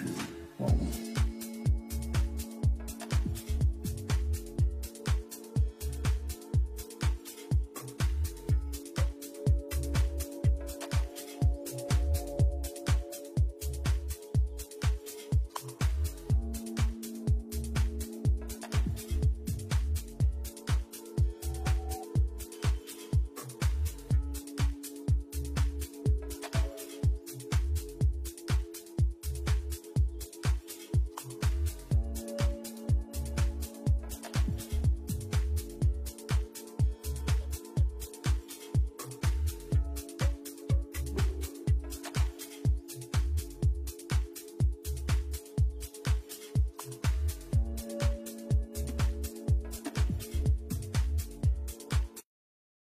two, one.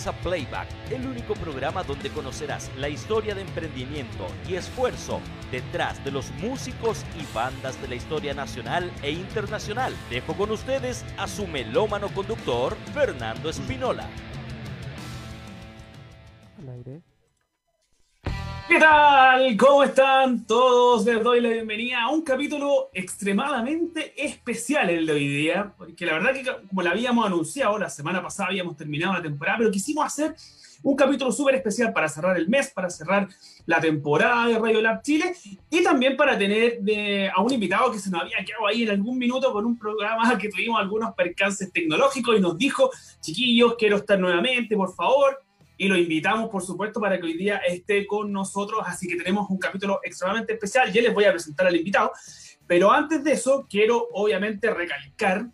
Comienza Playback, el único programa donde conocerás la historia de emprendimiento y esfuerzo detrás de los músicos y bandas de la historia nacional e internacional. Dejo con ustedes a su melómano conductor, Fernando Espinola. ¿Qué tal? ¿Cómo están todos? Les doy la bienvenida a un capítulo extremadamente especial el de hoy día, porque la verdad que como lo habíamos anunciado, la semana pasada habíamos terminado la temporada, pero quisimos hacer un capítulo súper especial para cerrar el mes, para cerrar la temporada de Radio Lab Chile y también para tener de, a un invitado que se nos había quedado ahí en algún minuto con un programa que tuvimos algunos percances tecnológicos y nos dijo, chiquillos, quiero estar nuevamente, por favor y lo invitamos, por supuesto, para que hoy día esté con nosotros. Así que tenemos un capítulo extremadamente especial. Ya les voy a presentar al invitado. Pero antes de eso, quiero obviamente recalcar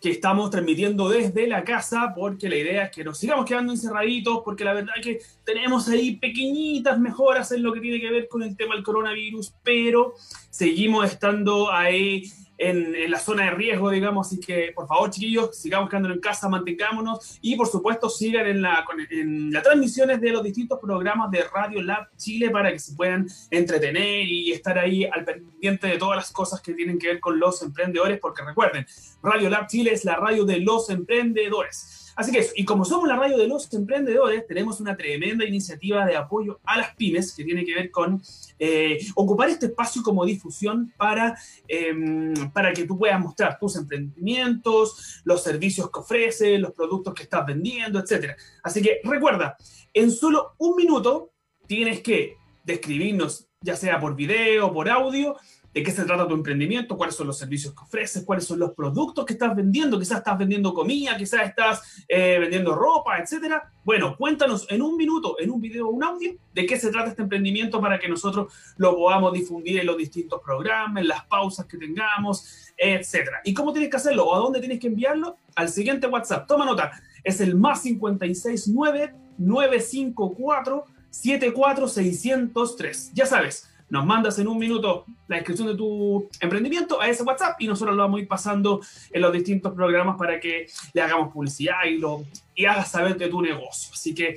que estamos transmitiendo desde la casa porque la idea es que nos sigamos quedando encerraditos porque la verdad que tenemos ahí pequeñitas mejoras en lo que tiene que ver con el tema del coronavirus, pero seguimos estando ahí en, la zona de riesgo, digamos. Así que, por favor, chiquillos, sigamos quedándonos en casa, mantengámonos y, por supuesto, sigan en, la, en las transmisiones de los distintos programas de Radio Lab Chile para que se puedan entretener y estar ahí al pendiente de todas las cosas que tienen que ver con los emprendedores, porque recuerden, Radio Lab Chile es la radio de los emprendedores. Así que eso, y como somos la radio de los emprendedores, tenemos una tremenda iniciativa de apoyo a las pymes que tiene que ver con eh, ocupar este espacio como difusión para, em, para que tú puedas mostrar tus emprendimientos, los servicios que ofreces, los productos que estás vendiendo, etc. Así que recuerda, en solo un minuto tienes que describirnos, ya sea por video, por audio, de qué se trata tu emprendimiento, cuáles son los servicios que ofreces, cuáles son los productos que estás vendiendo, quizás estás vendiendo comida, quizás estás eh, vendiendo ropa, etcétera. Bueno, cuéntanos en un minuto, en un video o un audio, de qué se trata este emprendimiento para que nosotros lo podamos difundir en los distintos programas, en las pausas que tengamos, etcétera. ¿Y cómo tienes que hacerlo o a dónde tienes que enviarlo? Al siguiente WhatsApp. Toma nota. Es el más 569 954 74603. Ya sabes nos mandas en un minuto la descripción de tu emprendimiento a ese WhatsApp y nosotros lo vamos a ir pasando en los distintos programas para que le hagamos publicidad y, lo, y hagas saber de tu negocio. Así que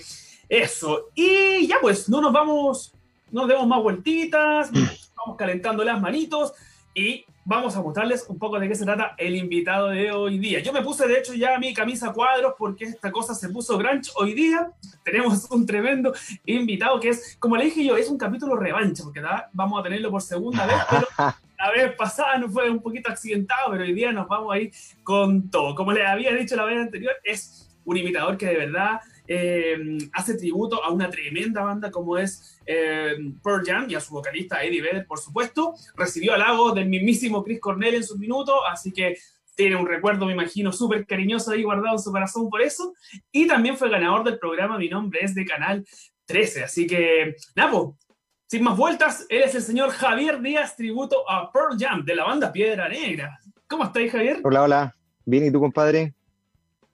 eso. Y ya pues, no nos vamos, no nos demos más vueltitas, vamos calentando las manitos y vamos a mostrarles un poco de qué se trata el invitado de hoy día. Yo me puse, de hecho, ya mi camisa cuadros porque esta cosa se puso grunge hoy día. Tenemos un tremendo invitado que es, como le dije yo, es un capítulo revancha, porque vamos a tenerlo por segunda vez, pero la vez pasada no fue un poquito accidentado, pero hoy día nos vamos a ir con todo. Como les había dicho la vez anterior, es un invitador que de verdad eh, hace tributo a una tremenda banda como es eh, Pearl Jam y a su vocalista Eddie Vedder, por supuesto. Recibió halagos del mismísimo Chris Cornell en sus minutos, así que tiene un recuerdo, me imagino, súper cariñoso ahí guardado en su corazón por eso. Y también fue ganador del programa Mi Nombre es de Canal 13. Así que, Napo, sin más vueltas, él es el señor Javier Díaz, tributo a Pearl Jam de la banda Piedra Negra. ¿Cómo estáis, Javier? Hola, hola. Bien, ¿y tú, compadre?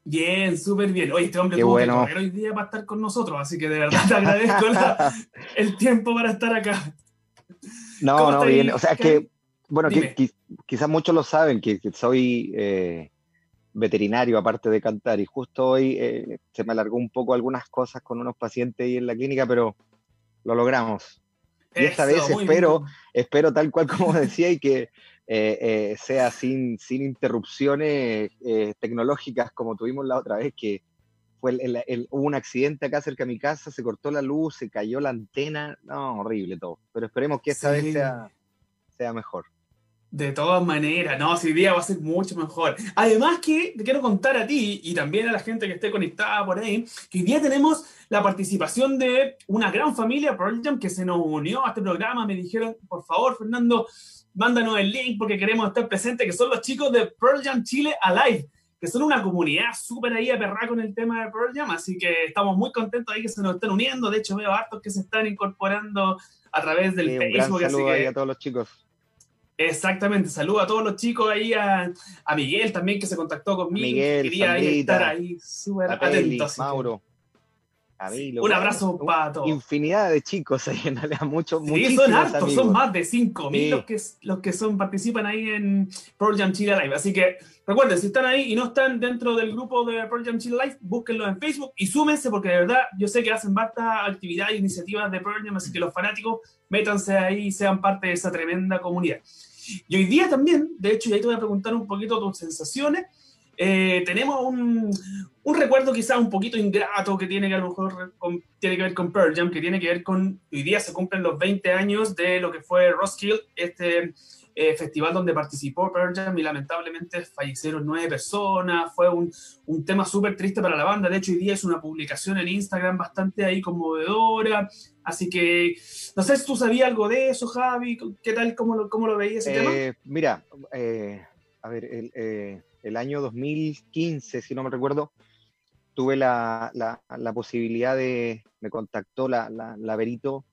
Bien, súper bien. Oye, este hombre tuvo bueno. que hoy día para estar con nosotros, así que de verdad te agradezco el tiempo para estar acá. No, no, bien. O sea, es que Bueno, quizás muchos lo saben, que, soy eh, veterinario aparte de cantar y justo hoy eh, se me alargó un poco algunas cosas con unos pacientes ahí en la clínica, pero lo logramos. Y esta vez espero, espero tal cual como decía y que eh, sea sin, sin interrupciones tecnológicas como tuvimos la otra vez, que fue hubo un accidente acá cerca de mi casa, se cortó la luz, se cayó la antena, no, horrible todo. Pero esperemos que esta vez sea, sea mejor. De todas maneras, no, si día va a ser mucho mejor. Además que te quiero contar a ti y también a la gente que esté conectada por ahí, que hoy día tenemos la participación de una gran familia Pearl Jam que se nos unió a este programa. Me dijeron, por favor, Fernando, mándanos el link porque queremos estar presentes, que son los chicos de Pearl Jam Chile Alive, que son una comunidad súper ahí aperrada con el tema de Pearl Jam, así que estamos muy contentos ahí que se nos estén uniendo. De hecho, veo hartos que se están incorporando a través del Facebook. Un saludo ahí a todos los chicos. Exactamente, saludo a todos los chicos ahí, a, Miguel también que se contactó conmigo. Miguel, quería estar ahí súper atento. Mauro. Un abrazo para todos. Infinidad de chicos ahí en realidad, muchos, Sí, son hartos, son más de 5.000 los, que, los que son, participan ahí en Pearl Jam Chile Live. Así que recuerden, si están ahí y no están dentro del grupo de Pearl Jam Chile Live, búsquenlo en Facebook y súmense porque de verdad yo sé que hacen basta actividad e iniciativas de Pearl Jam, así que los fanáticos métanse ahí y sean parte de esa tremenda comunidad. Y hoy día también, de hecho, y ahí te voy a preguntar un poquito tus sensaciones, eh, tenemos un, un, recuerdo quizás un poquito ingrato que tiene que a lo mejor tiene que ver con Pearl Jam, que tiene que ver con, hoy día se cumplen los 20 años de lo que fue Roskilde, este eh, festival donde participó Pearl Jam y lamentablemente fallecieron nueve personas, fue un, un tema súper triste para la banda, de hecho hoy día es una publicación en Instagram bastante ahí conmovedora, así que no sé si tú sabías algo de eso, Javi, ¿qué tal, cómo lo, cómo lo veías ese tema? Eh, mira, a ver, el el año 2015, si no me recuerdo, tuve la, la, posibilidad de, me contactó la, la Verito,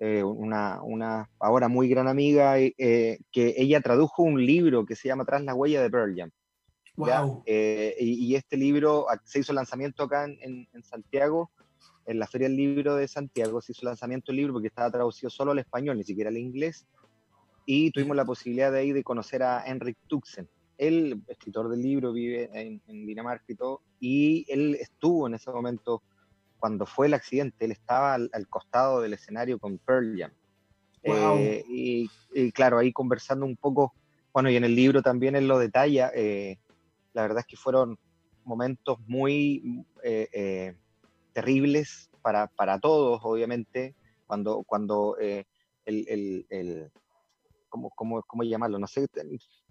eh, una, una, ahora muy gran amiga, eh, que ella tradujo un libro que se llama Tras la huella de Pearl Jam. Wow. Eh, y, este libro se hizo lanzamiento acá en, en, Santiago, en la Feria del Libro de Santiago, se hizo lanzamiento del libro porque estaba traducido solo al español, ni siquiera al inglés, y tuvimos la posibilidad de ahí de conocer a Henrik Tuxen, él, escritor del libro, vive en, Dinamarca y todo, y él estuvo en ese momento, cuando fue el accidente, él estaba al, costado del escenario con Pearl Jam. Eh, y, claro, ahí conversando un poco, bueno, y en el libro también él lo detalla, eh, la verdad es que fueron momentos muy eh, terribles para, para, todos, obviamente, cuando, cuando el, el, el ¿cómo, cómo, cómo llamarlo? No sé,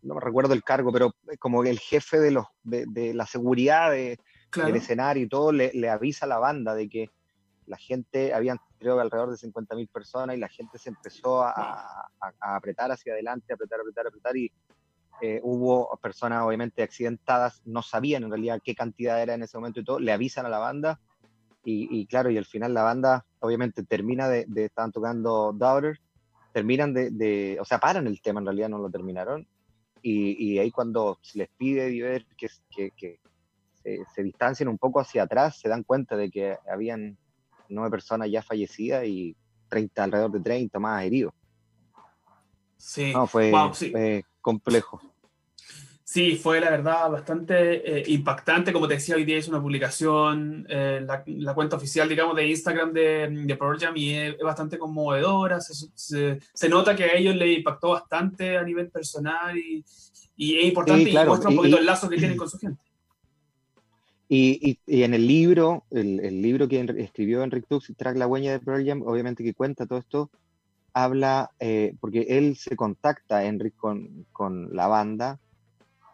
no me recuerdo el cargo, pero como el jefe de, los, de, la seguridad de, del escenario y todo le, le, avisa a la banda de que la gente, habían creo alrededor de 50.000 personas y la gente se empezó a, apretar hacia adelante, apretar, apretar, apretar y eh, hubo personas obviamente accidentadas, no sabían en realidad qué cantidad era en ese momento y todo, le avisan a la banda y, claro, y al final la banda obviamente termina de, de estaban tocando Daughter, terminan de, de, o sea, paran el tema, en realidad no lo terminaron, y, ahí cuando se les pide que, que, se, distancien un poco hacia atrás, se dan cuenta de que habían nueve personas ya fallecidas y 30, alrededor de 30 más heridos. Sí, no, fue, complejo. Sí, fue la verdad bastante eh, impactante. Como te decía, hoy día es una publicación, eh, la, la, cuenta oficial, digamos, de Instagram de, de Pearl Jam y es, bastante conmovedora. Se, se, nota que a ellos le impactó bastante a nivel personal y, y es importante y muestra un poquito el lazo que tienen con su gente. Y, y, en el libro, el, el, libro que escribió Enric Tux, Track la huella de Pearl Jam, obviamente que cuenta todo esto, habla, eh, porque él se contacta, Enric, con, con la banda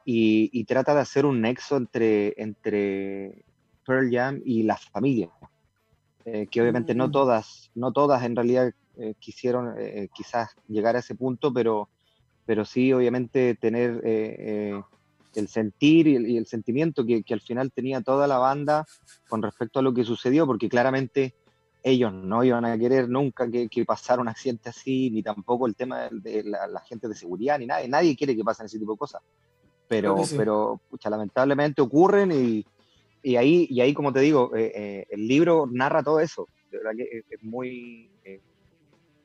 y, trata de hacer un nexo entre, entre Pearl Jam y la familia, eh, que obviamente no mm. todas, no todas en realidad eh, quisieron eh, quizás llegar a ese punto, pero, pero sí obviamente tener el sentir y el, sentimiento que, que, al final tenía toda la banda con respecto a lo que sucedió, porque claramente ellos no iban a querer nunca que, que pasara un accidente así, ni tampoco el tema de, la, la, gente de seguridad, ni nadie, nadie quiere que pasen ese tipo de cosas pero, pero pucha, lamentablemente ocurren y, y, ahí, y ahí, como te digo, eh, eh, el libro narra todo eso. De verdad que es, muy... Eh,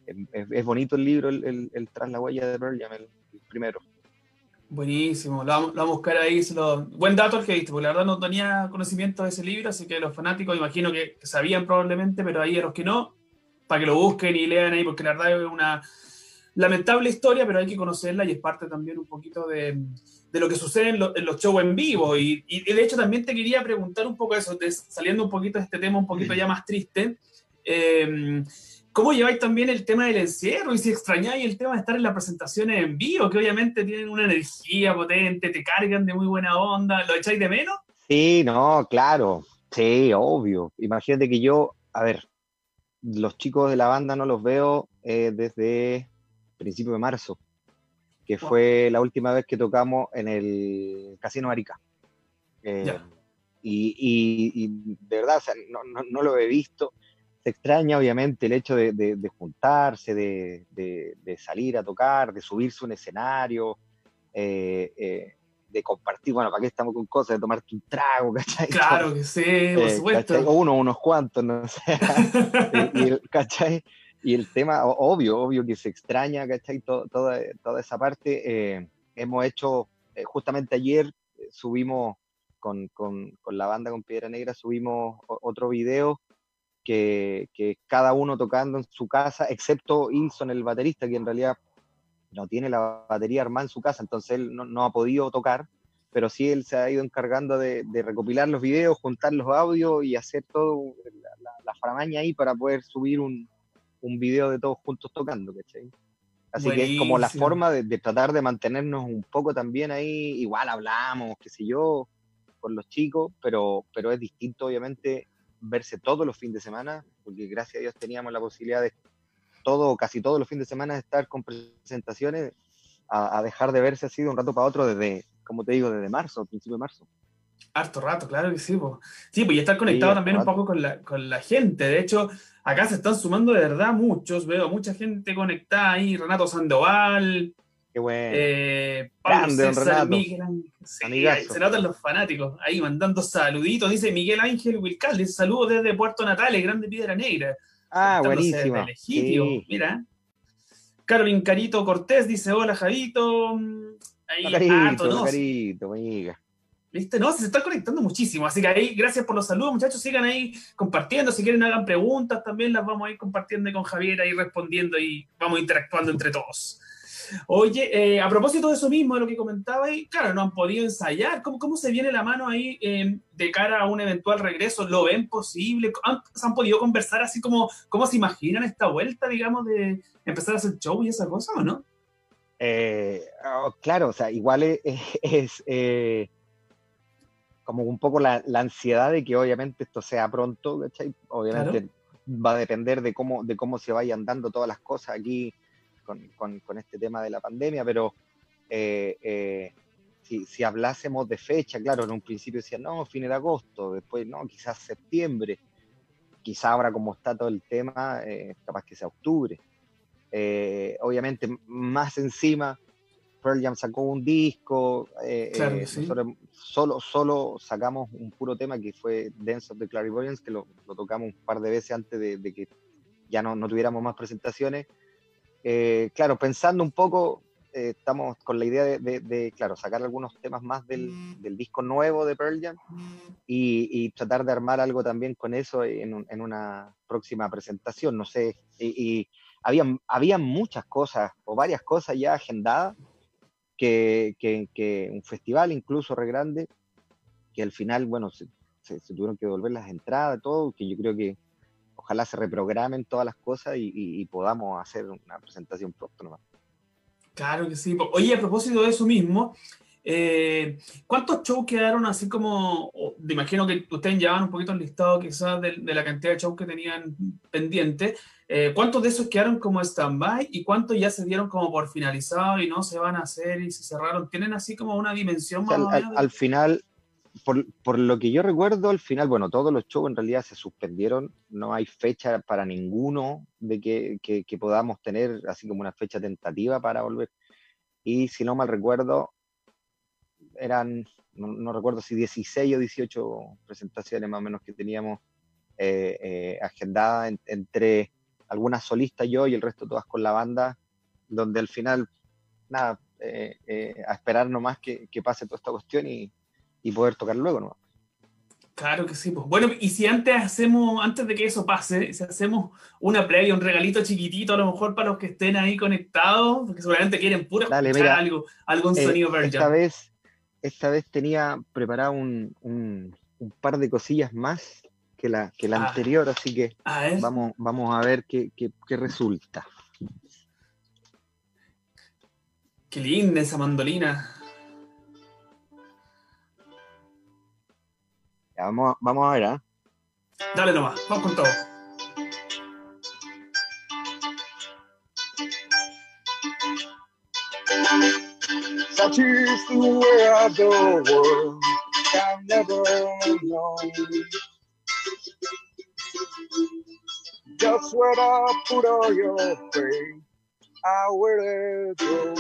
es, bonito el libro, el, el, Tras la huella de Pearl Jam, primero. Buenísimo, lo vamos, a buscar ahí. Buen dato el que viste, porque la verdad no tenía conocimiento de ese libro, así que los fanáticos imagino que sabían probablemente, pero ahí a los que no, para que lo busquen y lean ahí, porque la verdad es una lamentable historia, pero hay que conocerla y es parte también un poquito de, de lo que sucede en, los shows en vivo. Y, y, de hecho también te quería preguntar un poco eso, saliendo un poquito de este tema un poquito ya más triste. Eh, ¿Cómo lleváis también el tema del encierro? Y si extrañáis el tema de estar en las presentaciones en vivo, que obviamente tienen una energía potente, te cargan de muy buena onda, ¿lo echáis de menos? Sí, no, claro, sí, obvio. Imagínate que yo, a ver, los chicos de la banda no los veo eh, desde principio de marzo, que fue la última vez que tocamos en el Casino Marica. Eh, y, de verdad, no, lo he visto se extraña obviamente el hecho de, juntarse, de, salir a tocar, de subirse a un escenario, eh, eh, de compartir, bueno, ¿para qué estamos con cosas? De tomarte un trago, ¿cachai? Claro que sí, por supuesto. uno, unos cuantos, no sé. y, el, ¿cachai? Y el tema, obvio, obvio que se extraña, ¿cachai? toda, toda esa parte. hemos hecho, justamente ayer subimos con, con, con, la banda con Piedra Negra, subimos otro video que, cada uno tocando en su casa, excepto Ilson, el baterista, que en realidad no tiene la batería armada en su casa, entonces él no, ha podido tocar, pero sí él se ha ido encargando de, recopilar los videos, juntar los audios y hacer todo la, la, framaña ahí para poder subir un, un, video de todos juntos tocando, ¿cachai? Así que es como la forma de, de, tratar de mantenernos un poco también ahí, igual hablamos, qué sé yo, con los chicos, pero, pero es distinto obviamente verse todos los fines de semana, porque gracias a Dios teníamos la posibilidad de todo, casi todos los fines de semana estar con presentaciones, a, dejar de verse así de un rato para otro desde, como te digo, desde marzo, principio de marzo. Harto rato, claro que sí. Sí, pues y estar conectado también un poco con la, con la gente. De hecho, acá se están sumando de verdad muchos. Veo mucha gente conectada ahí. Renato Sandoval, Qué bueno. Eh, Grande, César, Miguel se notan los fanáticos ahí mandando saluditos. Dice Miguel Ángel Wilcal, dice saludos desde Puerto Natales, Grande Piedra Negra. Ah, buenísimo. Mira. Carolyn Carito Cortés dice: Hola, Javito. Ahí, Carito, Carito, amiga. ¿Viste? No, se está conectando muchísimo. Así que ahí, gracias por los saludos, muchachos. Sigan ahí compartiendo. Si quieren, hagan preguntas también, las vamos a ir compartiendo con Javier, ahí respondiendo y vamos interactuando entre todos. Oye, eh, a propósito de eso mismo, de lo que comentaba, y claro, no han podido ensayar. ¿Cómo, cómo se viene la mano ahí eh, de cara a un eventual regreso? ¿Lo ven posible? ¿Han, ¿Se han podido conversar así como cómo se imaginan esta vuelta, digamos, de empezar a hacer show y esa cosa o no? Eh, oh, claro, o sea, igual es, como un poco la, ansiedad de que obviamente esto sea pronto, ¿cachai? Obviamente va a depender de cómo, de cómo se vayan dando todas las cosas aquí con, este tema de la pandemia, pero eh, eh, si, hablásemos de fecha, claro, en un principio decían, no, fin de agosto, después, no, quizás septiembre, quizá ahora como está todo el tema, eh, capaz que sea octubre. obviamente, más encima, Pearl Jam sacó un disco, solo, solo sacamos un puro tema que fue Dance of the Clarivoyance, que lo, tocamos un par de veces antes de, que ya no, no, tuviéramos más presentaciones. Eh, claro, pensando un poco, eh, estamos con la idea de, claro, sacar algunos temas más del, disco nuevo de Pearl Jam y, tratar de armar algo también con eso en, una próxima presentación, no sé, y, había, muchas cosas o varias cosas ya agendadas, que, un festival incluso re grande, que al final, bueno, se, tuvieron que devolver las entradas, todo, que yo creo que ojalá se reprogramen todas las cosas y, podamos hacer una presentación pronto nomás. Claro que sí. Oye, a propósito de eso mismo, eh, ¿cuántos shows quedaron así como, me imagino que ustedes llevaban un poquito el listado quizás de, la cantidad de shows que tenían pendiente, eh, ¿cuántos de esos quedaron como stand-by y cuántos ya se dieron como por finalizado y no se van a hacer y se cerraron? ¿Tienen así como una dimensión más o menos? al, final, por, lo que yo recuerdo, al final, bueno, todos los shows en realidad se suspendieron, no hay fecha para ninguno de que, podamos tener así como una fecha tentativa para volver. Y si no mal recuerdo, eran, no, recuerdo si 16 o 18 presentaciones más o menos que teníamos eh, eh, agendadas entre algunas solistas yo y el resto todas con la banda, donde al final, nada, a esperar nomás que, que, pase toda esta cuestión y, y poder tocar luego nomás. Claro que sí. Pues. Bueno, y si antes hacemos, antes de que eso pase, si hacemos una previa, un regalito chiquitito, a lo mejor para los que estén ahí conectados, porque seguramente quieren pura algo, algún eh, sonido Esta vez, esta vez tenía preparado un, un, par de cosillas más que la, que la ah. anterior, así que vamos, vamos a ver qué, qué, qué resulta. Qué linda esa mandolina. Ya, vamos, vamos a ver, ¿eh? Dale nomás, vamos con todo. Such is the way of the world, I'm never alone. Just when I put all your faith, I will go.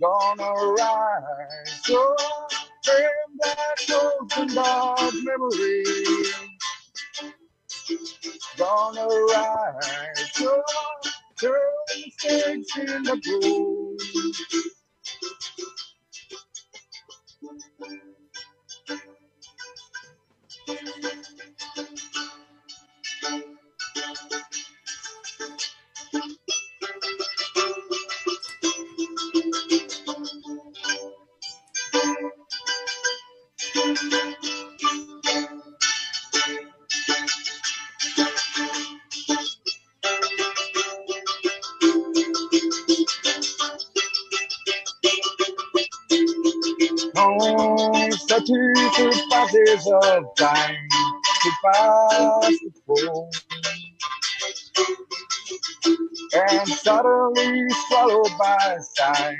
gonna rise so from that open dark memory. Gonna rise so turn kids in the pool. To passes of time to pass before. And suddenly swallowed by signs,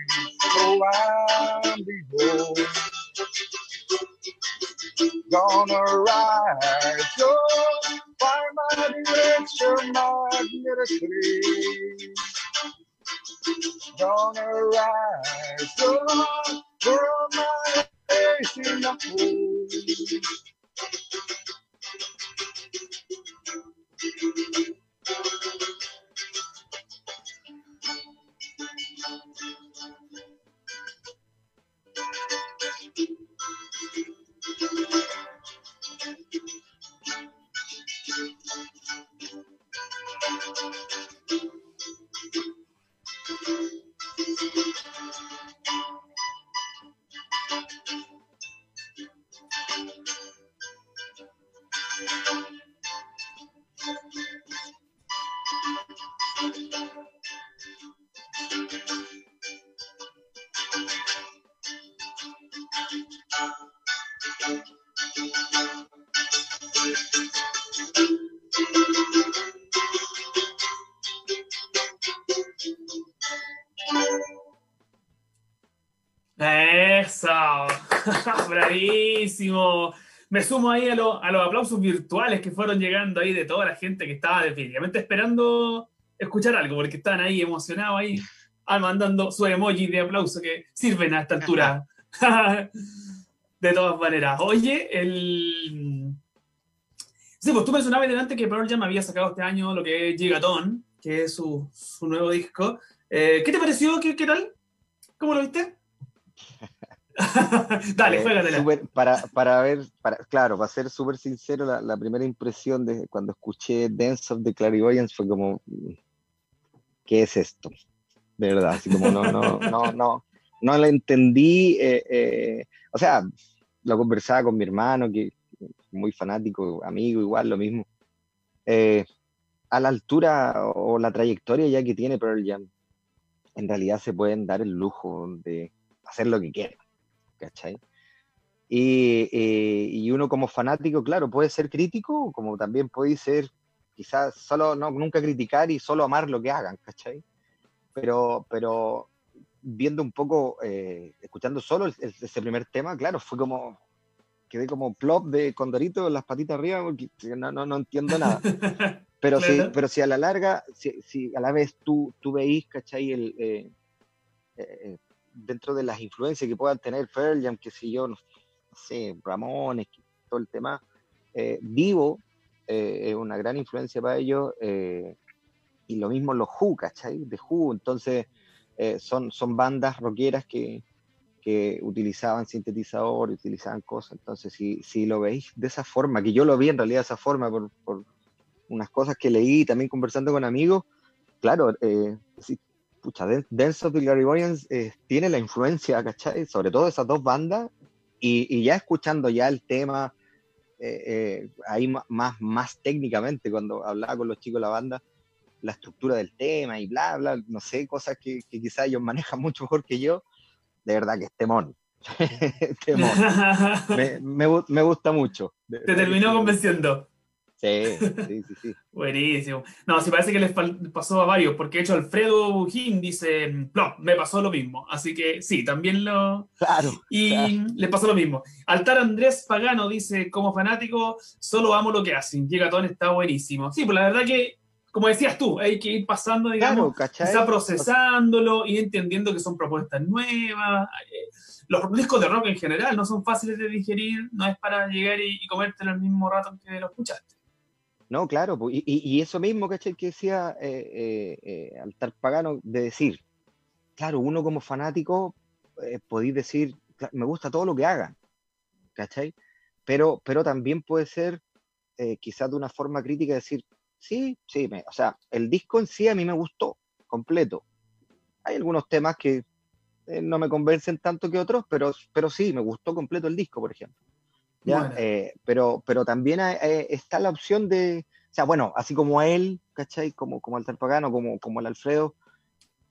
so and behold, gonna rise up, oh, find my direction magnetically. Gonna rise from oh, my Ooh. Fool. Bravísimo. Me sumo ahí a, los aplausos virtuales que fueron llegando ahí de toda la gente que estaba definitivamente esperando escuchar algo, porque estaban ahí emocionados ahí, ah, mandando su emoji de aplauso que sirven a esta altura. de todas maneras. Oye, el... Sí, pues tú mencionabas delante que Pearl Jam había sacado este año lo que es Gigaton, que es su, nuevo disco. Eh, ¿Qué te pareció? ¿Qué, ¿Qué tal? ¿Cómo lo viste? Dale, eh, para, para ver, para, claro, para ser súper sincero, la, primera impresión de cuando escuché Dance of the Clarivoyance fue como, ¿qué es esto? De verdad, así como no, no, no, no, no lo entendí. Eh, eh, o sea, lo conversaba con mi hermano, que muy fanático, amigo, igual, lo mismo. a la altura o la trayectoria ya que tiene Pearl Jam, en realidad se pueden dar el lujo de hacer lo que quieran. ¿cachai? Y, uno como fanático, claro, puede ser crítico, como también puede ser quizás solo no, nunca criticar y solo amar lo que hagan, ¿cachai? Pero, pero viendo un poco, eh, escuchando solo ese primer tema, claro, fue como, quedé como plop de Condorito, las patitas arriba, porque no, no, no entiendo nada. Pero, si, pero si a la larga, si, si, a la vez tú, tú veís, ¿cachai? El, eh, eh, dentro de las influencias que puedan tener Pearl Jam, que si yo, no, sé, Ramones, todo el tema, eh, Vivo eh, es una gran influencia para ellos, eh, y lo mismo los Who, ¿cachai? De Who, entonces eh, son, son bandas rockeras que, que utilizaban sintetizador, utilizaban cosas, entonces si, si lo veis de esa forma, que yo lo vi en realidad de esa forma por, por unas cosas que leí también conversando con amigos, claro, eh, pucha, Dance of the Gregorians eh, tiene la influencia, ¿cachai? Sobre todo esas dos bandas, y, y ya escuchando ya el tema, eh, eh, ahí más, más técnicamente, cuando hablaba con los chicos de la banda, la estructura del tema y bla, bla, no sé, cosas que, que quizás ellos manejan mucho mejor que yo, de verdad que es temón. temón. me, me, me, gusta mucho. Te terminó convenciendo. Sí, sí, sí, sí. Buenísimo. No, sí parece que les pasó a varios, porque de hecho Alfredo Bujín dice, no, me pasó lo mismo. Así que sí, también lo... Claro. Y claro. le pasó lo mismo. Altar Andrés Pagano dice, como fanático, solo amo lo que hacen. Gigatón está buenísimo. Sí, pues la verdad que, como decías tú, hay que ir pasando, digamos, claro, está procesándolo y entendiendo que son propuestas nuevas. Los discos de rock en general no son fáciles de digerir, no es para llegar y, y comértelo al mismo rato que lo escuchaste. No, claro, y, y, eso mismo, ¿cachai? Que decía eh, eh, Altar Pagano, de decir, claro, uno como fanático eh, podéis decir, me gusta todo lo que hagan, ¿cachai? Pero, pero también puede ser, eh, quizás de una forma crítica, decir, sí, sí, me, o sea, el disco en sí a mí me gustó, completo. Hay algunos temas que eh, no me convencen tanto que otros, pero, pero sí, me gustó completo el disco, por ejemplo. ¿Ya? Bueno. Eh, pero, pero también hay, eh, está la opción de, o sea, bueno, así como a él, ¿cachai? Como, como al Pagano, como, como el Alfredo,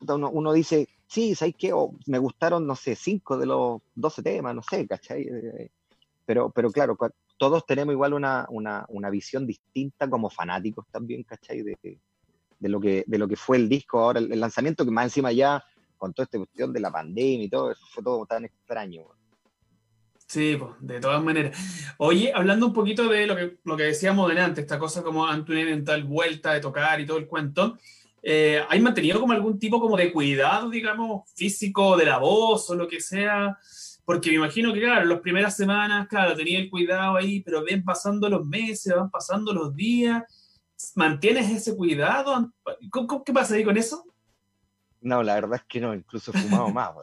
uno, uno dice, sí, ¿sabes qué? O me gustaron, no sé, cinco de los 12 temas, no sé, ¿cachai? Eh, pero, pero claro, todos tenemos igual una, una, una visión distinta como fanáticos también, ¿cachai? De, de, lo que, de lo que fue el disco ahora, el, el lanzamiento que más encima ya, con toda esta cuestión de la pandemia y todo, eso fue todo tan extraño. Sí, pues, de todas maneras. Oye, hablando un poquito de lo que, lo que decíamos delante, esta cosa como Antonio en vuelta de tocar y todo el cuento, eh, ¿hay mantenido como algún tipo como de cuidado, digamos, físico de la voz o lo que sea? Porque me imagino que, claro, las primeras semanas, claro, tenía el cuidado ahí, pero ven pasando los meses, van pasando los días. ¿Mantienes ese cuidado? ¿Cómo, qué pasa ahí con eso? No, la verdad es que no, incluso he fumado más.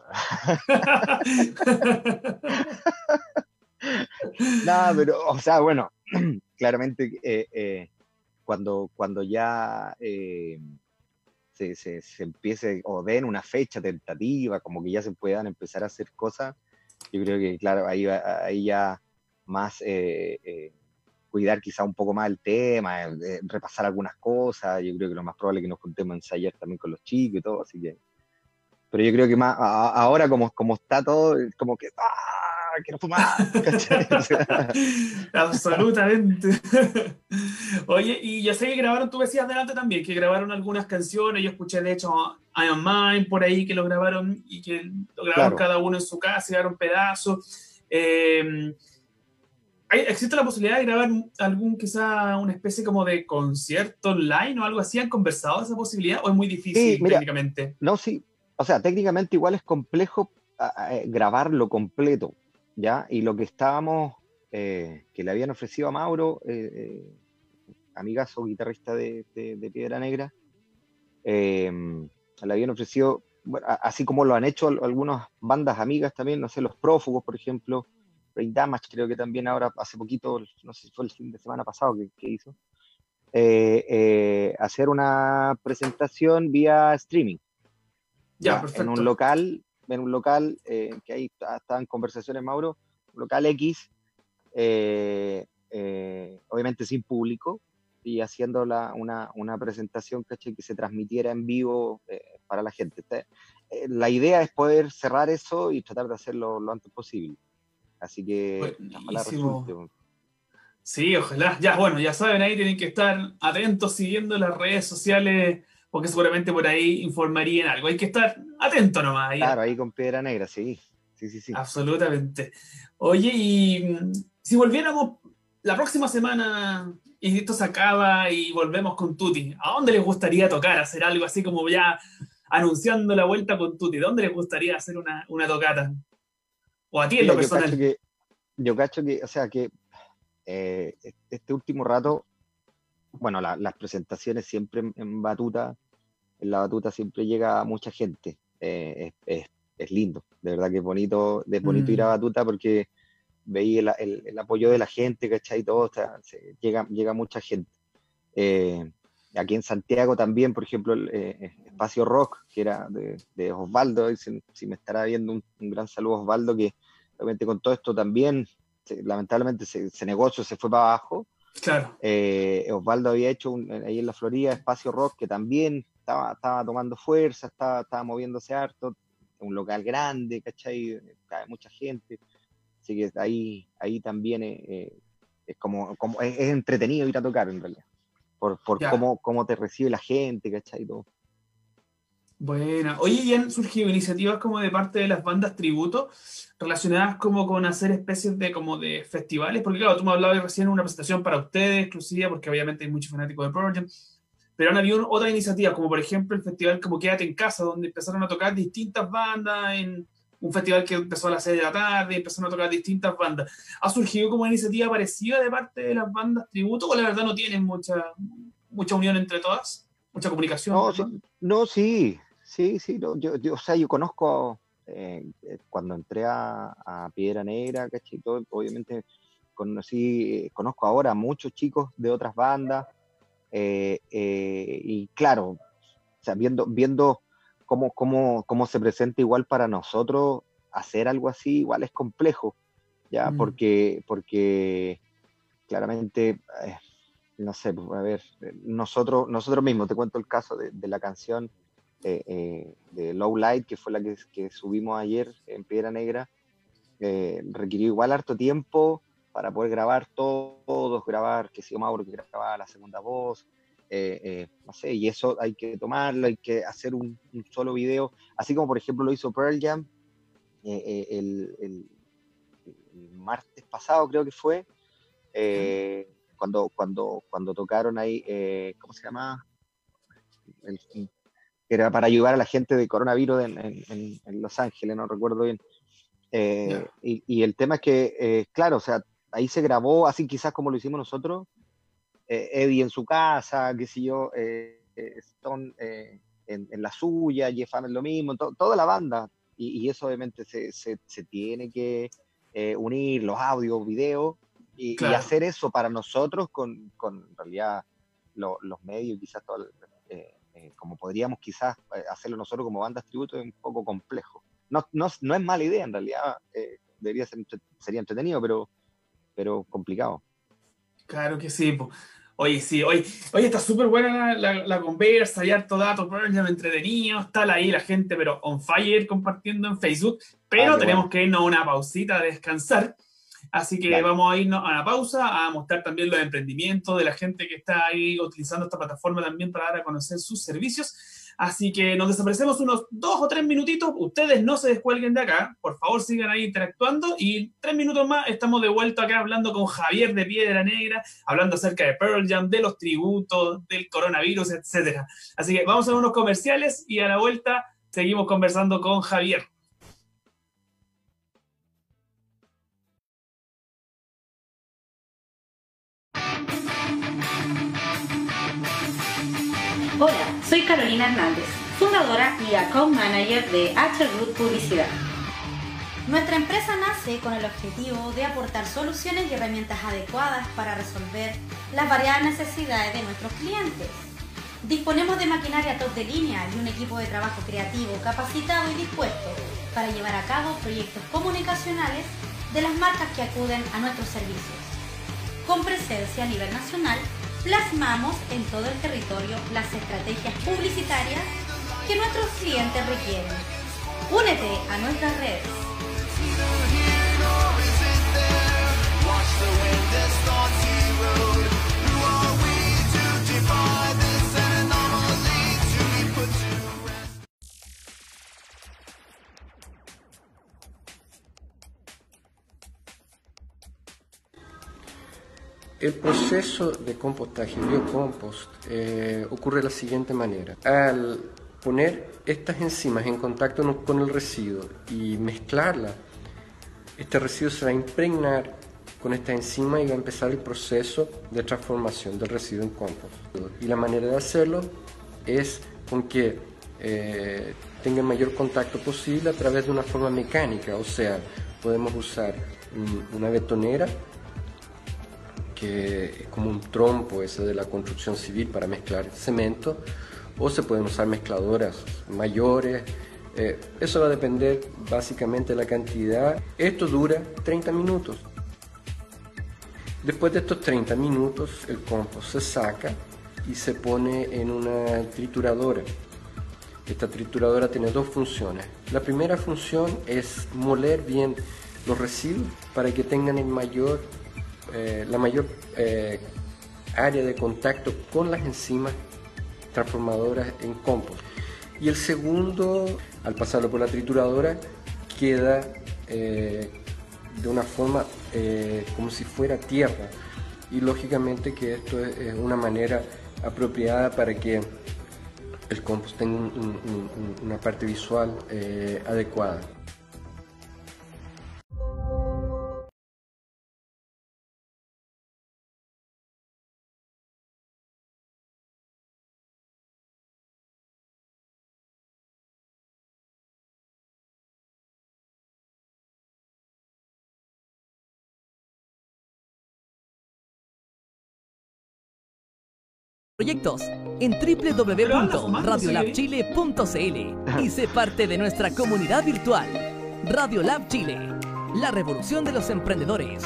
no, pero, o sea, bueno, claramente eh, eh, cuando, cuando ya eh, se, se, se, empiece o den una fecha tentativa, como que ya se puedan empezar a hacer cosas, yo creo que, claro, ahí, ahí ya más cuidar quizá un poco más el tema, repasar algunas cosas, yo creo que lo más probable es que nos juntemos a ensayar también con los chicos y todo, así que pero yo creo que más a, ahora como, como está todo, como que ¡ah! quiero fumar. Absolutamente. Oye, y yo sé que grabaron, tú decías delante también, que grabaron algunas canciones, yo escuché de hecho I Am Mine por ahí que lo grabaron y que lo grabaron claro. cada uno en su casa, y grabaron pedazos. Eh, ¿Existe la posibilidad de grabar algún, quizá, una especie como de concierto online o algo así? ¿Han conversado de esa posibilidad o es muy difícil sí, mira, técnicamente? No, sí, o sea, técnicamente igual es complejo eh, grabarlo completo, ¿ya? Y lo que estábamos, eh, que le habían ofrecido a Mauro, eh, amigazo guitarrista de, de, de Piedra Negra, le habían ofrecido, bueno, así como lo han hecho algunas bandas amigas también, no sé, Los Prófugos, por ejemplo, Brain Damage creo que también ahora, hace poquito, no sé si fue el fin de semana pasado que, que hizo, hacer una presentación vía streaming. Ya, ya en un local, en un local eh, que ahí estaban conversaciones, Mauro, un local X, eh, eh, obviamente sin público, y haciendo la, una, una, presentación ¿caché? que se transmitiera en vivo eh, para la gente. la idea es poder cerrar eso y tratar de hacerlo lo antes posible. Así que ojalá resulte. Sí, ojalá. Ya, bueno, ya saben, ahí tienen que estar atentos siguiendo las redes sociales porque seguramente por ahí informarían algo. Hay que estar atento nomás. Ahí. Claro, ahí con Piedra Negra, sí. Sí, sí, sí. Absolutamente. Oye, y si volviéramos la próxima semana y esto se acaba y volvemos con Tuti, ¿a dónde les gustaría tocar? Hacer algo así como ya anunciando la vuelta con Tuti. ¿Dónde les gustaría hacer una, una tocata? O a ti en lo personal. Yo cacho que, yo cacho que o sea, que eh, este último rato bueno, la, las presentaciones siempre en, en, batuta en la batuta siempre llega mucha gente. Eh, es, es, lindo, de verdad que es bonito, es bonito ir a mm. batuta porque veí el, el, apoyo de la gente, ¿cachai? Todo, llega, llega mucha gente. Eh, aquí en Santiago también, por ejemplo, el eh, Espacio Rock, que era de, Osvaldo, si, si, me estará viendo un, gran saludo a Osvaldo, que obviamente con todo esto también, lamentablemente ese, negocio se fue para abajo. Claro. Osvaldo había hecho ahí en la Florida Espacio Rock, que también estaba, tomando fuerza, estaba, estaba moviéndose harto, un local grande, ¿cachai? Cae mucha gente. Así que ahí, ahí también eh, eh, es como, como es, entretenido ir a tocar en realidad. Por, por cómo, cómo, te recibe la gente, ¿cachai? Todo. Buena. Oye, ¿y han surgido iniciativas como de parte de las bandas tributo relacionadas como con hacer especies de como de festivales? Porque claro, tú me hablabas recién una presentación para ustedes exclusiva, porque obviamente hay muchos fanáticos de Pearl pero han habido otras iniciativas, como por ejemplo el festival como Quédate en Casa, donde empezaron a tocar distintas bandas en un festival que empezó a las 6 de la tarde, empezaron a tocar distintas bandas. ¿Ha surgido como una iniciativa parecida de parte de las bandas tributo o la verdad no tienen mucha, mucha unión entre todas? ¿Mucha comunicación? No, sí, sí, sí. yo, yo, o sea, yo conozco, eh, cuando entré a, Piedra Negra, ¿cachai? obviamente conocí, conozco ahora a muchos chicos de otras bandas, eh, eh, y claro, o sea, viendo, viendo cómo, cómo, cómo, se presenta igual para nosotros, hacer algo así igual es complejo, ¿ya? Mm. Porque, porque claramente, eh, no sé, pues, a ver, nosotros, nosotros mismos, te cuento el caso de, la canción de Low Light, que fue la que, que subimos ayer en Piedra Negra, requirió igual harto tiempo, para poder grabar todos, grabar, que si Mauro que grababa la segunda voz, eh, eh, no sé, y eso hay que tomarlo, hay que hacer un, solo video, así como por ejemplo lo hizo Pearl Jam eh, el, martes pasado creo que fue, cuando, cuando, cuando tocaron ahí, ¿cómo se llama? era para ayudar a la gente de coronavirus en, Los Ángeles, no recuerdo bien. y, y, el tema es que, claro, o sea, ahí se grabó, así quizás como lo hicimos nosotros, eh, Eddie en su casa, qué sé yo, eh, eh, Stone en, la suya, Jeff Hammond lo mismo, toda la banda, y, eso obviamente se, se, tiene que unir, los audios, videos, y, hacer eso para nosotros con, con en realidad los medios, quizás todo, como podríamos quizás hacerlo nosotros como bandas tributo, es un poco complejo. No, no, no es mala idea en realidad, debería ser, sería entretenido, pero pero complicado. Claro que sí. Oye, sí, oye, oye está súper buena la, la, conversa, hay harto dato, ya me entretenido, está ahí la gente, pero on fire compartiendo en Facebook, pero tenemos que irnos a una pausita a descansar. Así que vamos a irnos a la pausa a mostrar también los emprendimientos de la gente que está ahí utilizando esta plataforma también para dar a conocer sus servicios. Así que nos desaparecemos unos dos o tres minutitos. Ustedes no se descuelguen de acá. Por favor, sigan ahí interactuando. Y tres minutos más estamos de vuelta acá hablando con Javier de Piedra Negra, hablando acerca de Pearl Jam, de los tributos, del coronavirus, etc. Así que vamos a unos comerciales y a la vuelta seguimos conversando con Javier. Hola, soy Carolina Hernández, fundadora y account manager de H Publicidad. Nuestra empresa nace con el objetivo de aportar soluciones y herramientas adecuadas para resolver las variadas necesidades de nuestros clientes. Disponemos de maquinaria top de línea y un equipo de trabajo creativo, capacitado y dispuesto para llevar a cabo proyectos comunicacionales de las marcas que acuden a nuestros servicios. Con presencia a nivel nacional plasmamos en todo el territorio las estrategias publicitarias que nuestros clientes requieren. Únete a nuestras redes. El proceso de compostaje, biocompost, eh, ocurre de la siguiente manera. Al poner estas enzimas en contacto con el residuo y mezclarla, este residuo se va a impregnar con esta enzima y va a empezar el proceso de transformación del residuo en compost. Y la manera de hacerlo es con que eh, tenga el mayor contacto posible a través de una forma mecánica, o sea, podemos usar una betonera que es como un trompo ese de la construcción civil para mezclar cemento, o se pueden usar mezcladoras mayores. Eh, eso va a depender básicamente de la cantidad. Esto dura 30 minutos. Después de estos 30 minutos, el compost se saca y se pone en una trituradora. Esta trituradora tiene dos funciones. La primera función es moler bien los residuos para que tengan el mayor, eh, la mayor eh, área de contacto con las enzimas transformadoras en compost. Y el segundo, al pasarlo por la trituradora, queda eh, de una forma como si fuera tierra. Y lógicamente que esto es una manera apropiada para que el compost tenga una parte visual adecuada. Proyectos en www.radiolabchile.cl y sé parte de nuestra comunidad virtual. Radiolab Chile, la revolución de los emprendedores.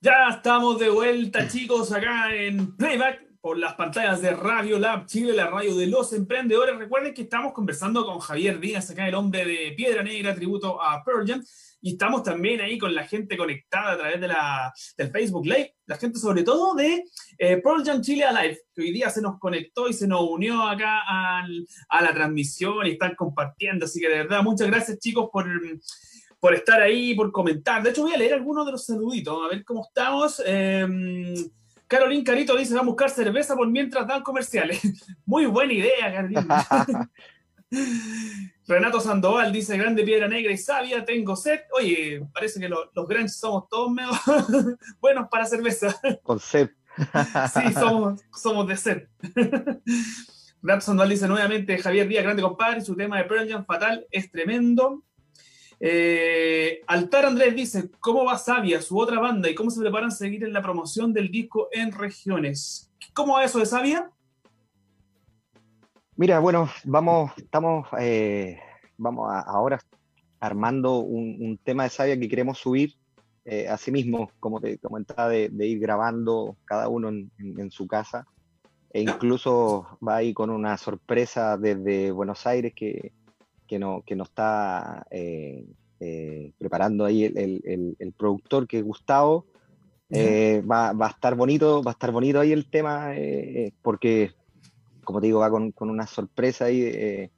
Ya estamos de vuelta, chicos, acá en Playback por las pantallas de Radio Lab Chile, la radio de los emprendedores. Recuerden que estamos conversando con Javier Díaz, acá el hombre de Piedra Negra, tributo a Pearl Jam y estamos también ahí con la gente conectada a través de la, del Facebook Live, la gente sobre todo de eh, Pearl Jam Chile Alive, que hoy día se nos conectó y se nos unió acá a la transmisión y están compartiendo. Así que de verdad, muchas gracias chicos por, por estar ahí, por comentar. De hecho, voy a leer algunos de los saluditos, a ver cómo estamos. Eh, Carolín Carito dice, va a buscar cerveza por mientras dan comerciales. Muy buena idea, Carolín. Renato Sandoval dice, grande piedra negra y sabia, tengo sed. Oye, parece que los grandes somos todos medio buenos para cerveza. Con sed. sí, somos, de sed. Renato Sandoval dice nuevamente, Javier Díaz, grande compadre, su tema de Pearl Jam fatal es tremendo. Eh, Altar Andrés dice, ¿cómo va Sabia, su otra banda, y cómo se preparan a seguir en la promoción del disco en regiones? ¿Cómo va eso de Sabia? Mira, bueno, vamos, estamos, eh, vamos ahora armando un, tema de Sabia que queremos subir eh, a sí mismo, como te comentaba, de, ir grabando cada uno en, su casa. E incluso va ahí con una sorpresa desde Buenos Aires que, que, no, que nos está eh, preparando ahí el, productor, que es Gustavo. va, va, a estar bonito, va a estar bonito ahí el tema, porque como te digo, va con, una sorpresa ahí eh,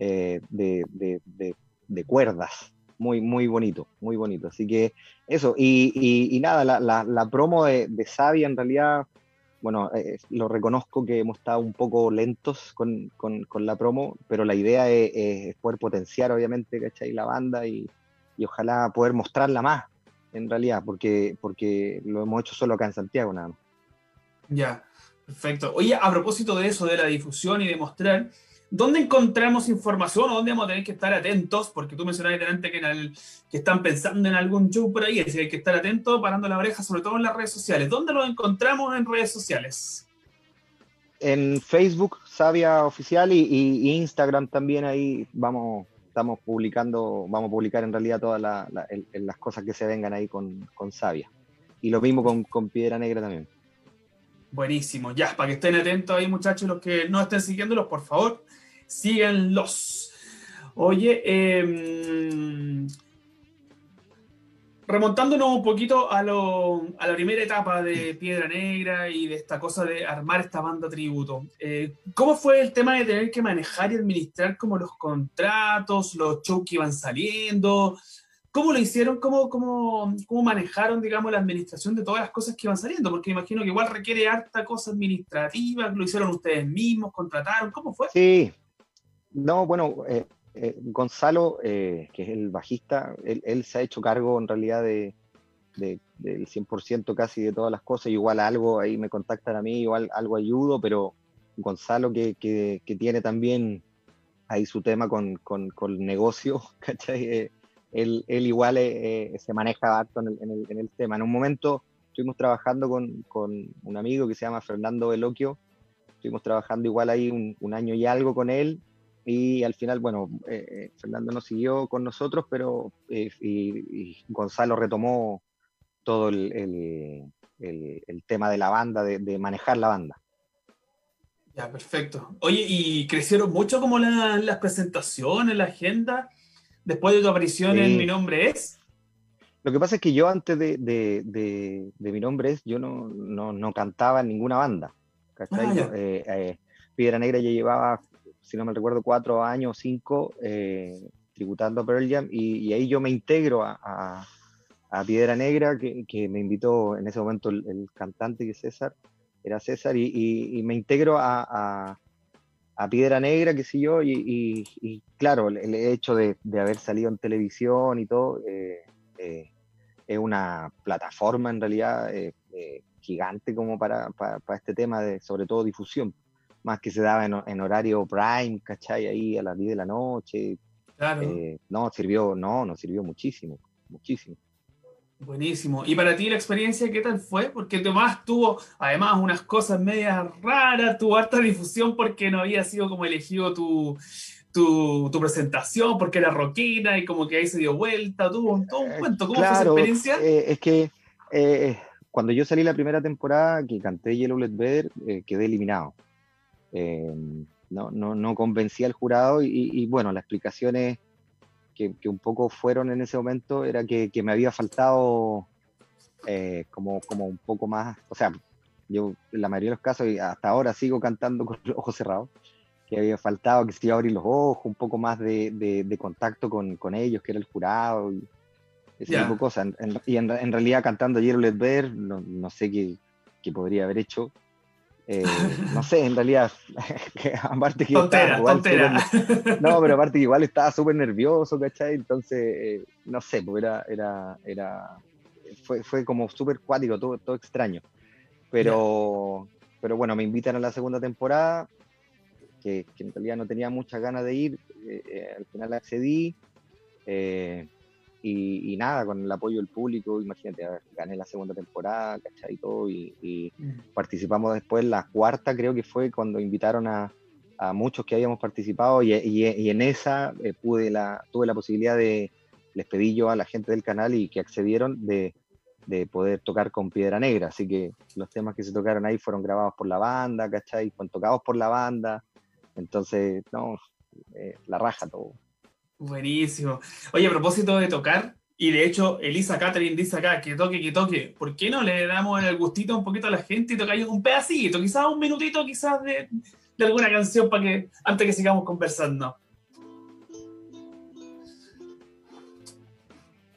eh, de, cuerdas. Muy, muy bonito, muy bonito. Así que eso, y, nada, la, promo de, Sabia en realidad, bueno, eh, lo reconozco que hemos estado un poco lentos con, la promo, pero la idea es, poder potenciar, obviamente, ¿cachai? La banda y, ojalá poder mostrarla más, en realidad, porque, porque lo hemos hecho solo acá en Santiago, nada más. Ya. Perfecto. Oye, a propósito de eso, de la difusión y de mostrar, ¿dónde encontramos información o dónde vamos a tener que estar atentos? Porque tú mencionabas delante que, que están pensando en algún show por ahí, así que hay que estar atentos, parando la oreja, sobre todo en las redes sociales. ¿Dónde lo encontramos en redes sociales? En Facebook, Sabia Oficial, y, Instagram también ahí vamos, estamos publicando, vamos a publicar en realidad todas las cosas que se vengan ahí con, con Sabia. Y lo mismo con Piedra Negra también. Buenísimo. Ya, para que estén atentos ahí, muchachos, los que no estén siguiéndolos, por favor, síganlos. Oye, eh, remontándonos un poquito a, la primera etapa de Piedra Negra y de esta cosa de armar esta banda tributo, eh, ¿cómo fue el tema de tener que manejar y administrar como los contratos, los shows que iban saliendo? ¿Cómo lo hicieron? ¿Cómo, cómo, cómo manejaron, digamos, la administración de todas las cosas que iban saliendo? Porque imagino que igual requiere harta cosa administrativa, lo hicieron ustedes mismos, contrataron, ¿cómo fue? Sí, no, bueno, eh, eh, Gonzalo, eh, que es el bajista, él, se ha hecho cargo en realidad de, del 100% casi de todas las cosas, igual algo ahí me contactan a mí, igual algo ayudo, pero Gonzalo que, que, tiene también ahí su tema con, con, con negocio, ¿cachai? Eh, él, igual eh, se maneja harto en el, en, el, tema. En un momento estuvimos trabajando con, un amigo que se llama Fernando Veloquio, estuvimos trabajando igual ahí un, año y algo con él, y al final, bueno, eh, Fernando nos siguió con nosotros, pero y Gonzalo retomó todo el, el, tema de la banda, de, manejar la banda. Ya, perfecto. Oye, ¿y crecieron mucho como las presentaciones, la agenda, después de tu aparición en Mi Nombre Es? Lo que pasa es que yo antes de, de, Mi Nombre Es, yo no, no, no, cantaba en ninguna banda. Ah, eh, eh, Piedra Negra ya llevaba, si no me recuerdo, cuatro años, cinco, eh, tributando a Pearl Jam, y, ahí yo me integro a a Piedra Negra, que, que, me invitó en ese momento el, cantante que es César, era César, y, y, me integro a, a, a, Piedra Negra, que sé yo, y, y claro, el, hecho de, de, haber salido en televisión y todo, eh, eh, es una plataforma en realidad eh, gigante como para, para, para, este tema de, sobre todo, difusión, más que se daba en, en horario prime, ¿cachai? Ahí a las 10 de la noche. Claro. no, sirvió, no, nos sirvió muchísimo, muchísimo. Buenísimo. ¿Y para ti la experiencia qué tal fue? Porque Tomás tuvo además unas cosas medias raras, tuvo harta difusión porque no había sido como elegido tu, tu, tu presentación, porque era rockina y como que ahí se dio vuelta, tuvo todo un eh, cuento. ¿Cómo fue esa experiencia? Eh, es que eh, cuando yo salí la primera temporada que canté Yellow Let Better, quedé eliminado. no, no, no convencí al jurado y, y bueno, la explicación es que, un poco fueron en ese momento era que, que me había faltado eh, como, como un poco más, o sea, yo en la mayoría de los casos y hasta ahora sigo cantando con los ojos cerrados, que había faltado que se iba a abrir los ojos, un poco más de, de, contacto con, con, ellos, que era el jurado y ese tipo de cosas. y en, en, realidad cantando Quiero Let Ver, no, no sé qué, qué podría haber hecho, eh, no sé, en realidad, aparte que tontera, no, pero aparte que igual estaba súper nervioso, ¿cachai? Entonces, eh, no sé, pues era, era, era, fue, fue como súper cuático, todo, todo extraño. Pero, pero bueno, me invitan a la segunda temporada, que, que en realidad no tenía muchas ganas de ir, eh, al final accedí. Y, nada, con el apoyo del público, imagínate, gané la segunda temporada, ¿cachai? Y todo, y, mm. participamos después, la cuarta creo que fue cuando invitaron a, a muchos que habíamos participado y, y en esa eh, pude la, tuve la posibilidad de, les pedí yo a la gente del canal y que accedieron de, de poder tocar con Piedra Negra, así que los temas que se tocaron ahí fueron grabados por la banda, ¿cachai? Fueron tocados por la banda, entonces, no, eh, la raja todo. Buenísimo. Oye, a propósito de tocar, y de hecho, Elisa Catherine dice acá que toque, que toque. ¿Por qué no le damos el gustito un poquito a la gente y tocamos un pedacito, quizás un minutito, quizás de, alguna canción para que antes que sigamos conversando?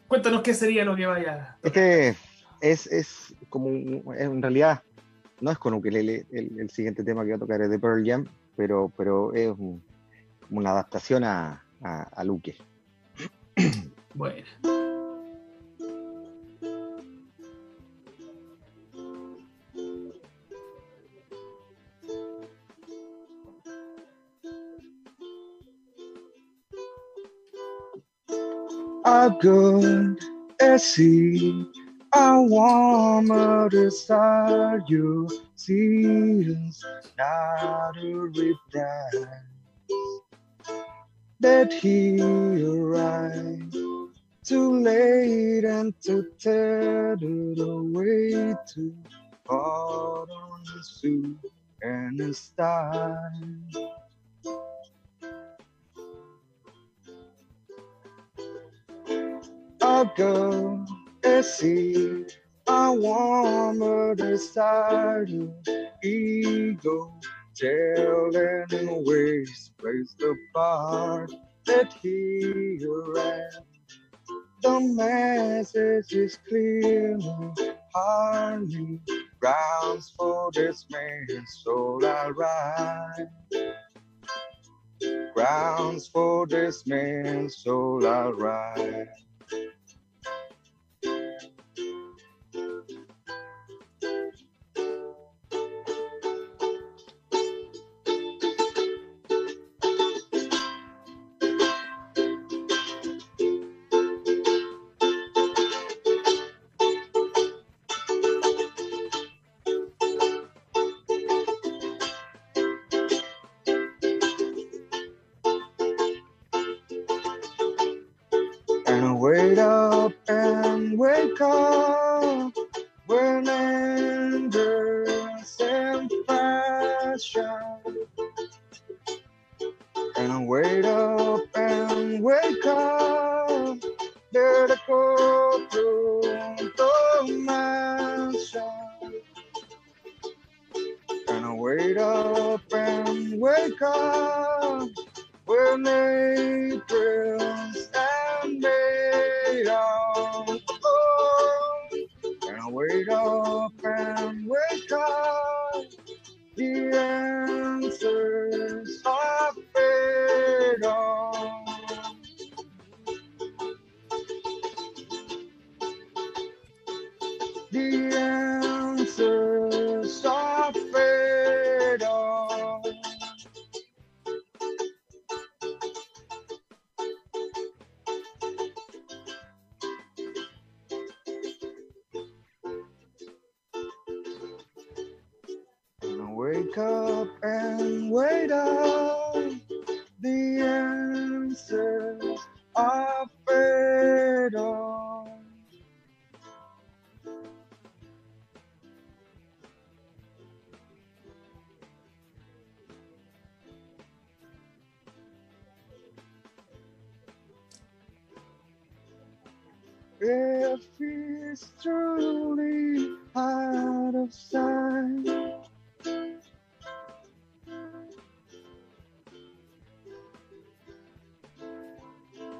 Cuéntanos qué sería lo que vaya. Es que es, es como, en realidad, no es con ukelele el, siguiente tema que voy a tocar, es de Pearl Jam, pero, pero es como una adaptación a, a, a Luque. Bueno. A good see a warmer desire you see not a reply that he arrived too late and too tattered away to put on his suit and his style. I'll go and see a warmer desire ego telling ways placed apart that he ran. The message is clear, hardly grounds for this man's soul I ride. Grounds for this man's soul I ride.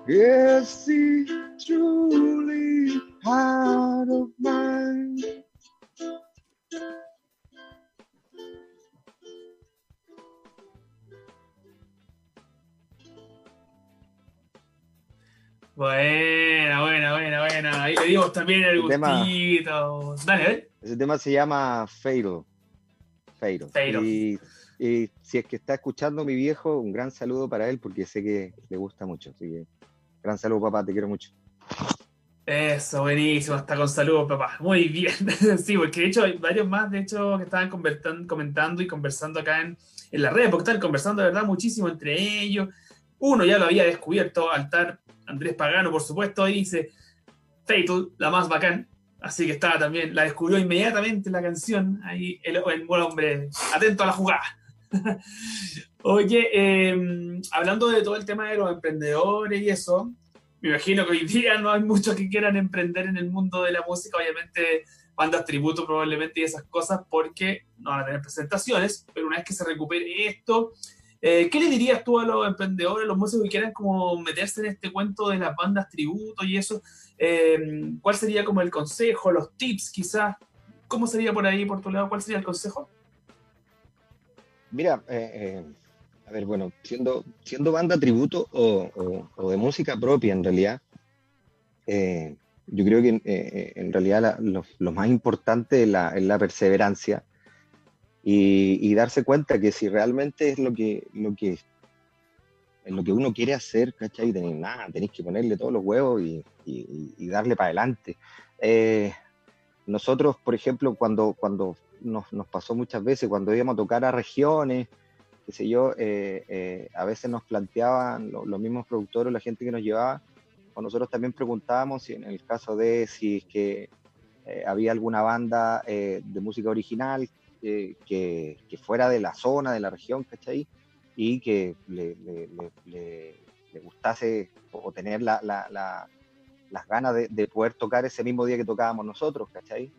Is he truly out of mind? Buena, buena, buena, buena. Ahí le dimos también el El tema- gustito. Dale, ¿eh? Ese tema se llama. Feiro. Feiro. Y, y si es que está escuchando mi viejo, un gran saludo para él porque sé que le gusta mucho. Así que, gran saludo, papá, te quiero mucho. Eso, buenísimo, hasta con salud, papá. Muy bien. Sí, porque de hecho hay varios más, de hecho, que estaban comentando y conversando acá en, en la red, porque están conversando de verdad muchísimo entre ellos. Uno ya lo había descubierto, Altar Andrés Pagano, por supuesto, ahí dice Fatal, la más bacán. Así que estaba también, la descubrió inmediatamente la canción. Ahí el, el buen hombre, atento a la jugada. Oye, eh, hablando de todo el tema de los emprendedores y eso, me imagino que hoy día no hay muchos que quieran emprender en el mundo de la música, obviamente bandas tributo probablemente y esas cosas, porque no van a tener presentaciones, pero una vez que se recupere esto, eh, ¿qué le dirías tú a los emprendedores, los músicos que quieran como meterse en este cuento de las bandas tributo y eso? Eh, ¿Cuál sería como el consejo, los tips quizás? ¿Cómo sería por ahí, por tu lado? ¿Cuál sería el consejo? Mira, eh, eh, a ver, bueno, siendo, siendo banda tributo o, o- de música propia en realidad, eh, yo creo que en realidad lo, más importante es la, perseverancia y, darse cuenta que si realmente es lo que, lo que, lo que uno quiere hacer, ¿cachai? Tenéis nada, tenéis que ponerle todos los huevos y, y- y darle para adelante. Nosotros, por ejemplo, cuando, cuando nos, pasó muchas veces, cuando íbamos a tocar a regiones, qué sé yo, eh, eh, a veces nos planteaban lo- los mismos productores, la gente que nos llevaba, o nosotros también preguntábamos si en el caso de si es que eh, había alguna banda de música original que, fuera de la zona, de la región, ¿cachai? Y que le, gustase o tener la- las ganas de, de poder tocar ese mismo día que tocábamos nosotros, ¿cachai?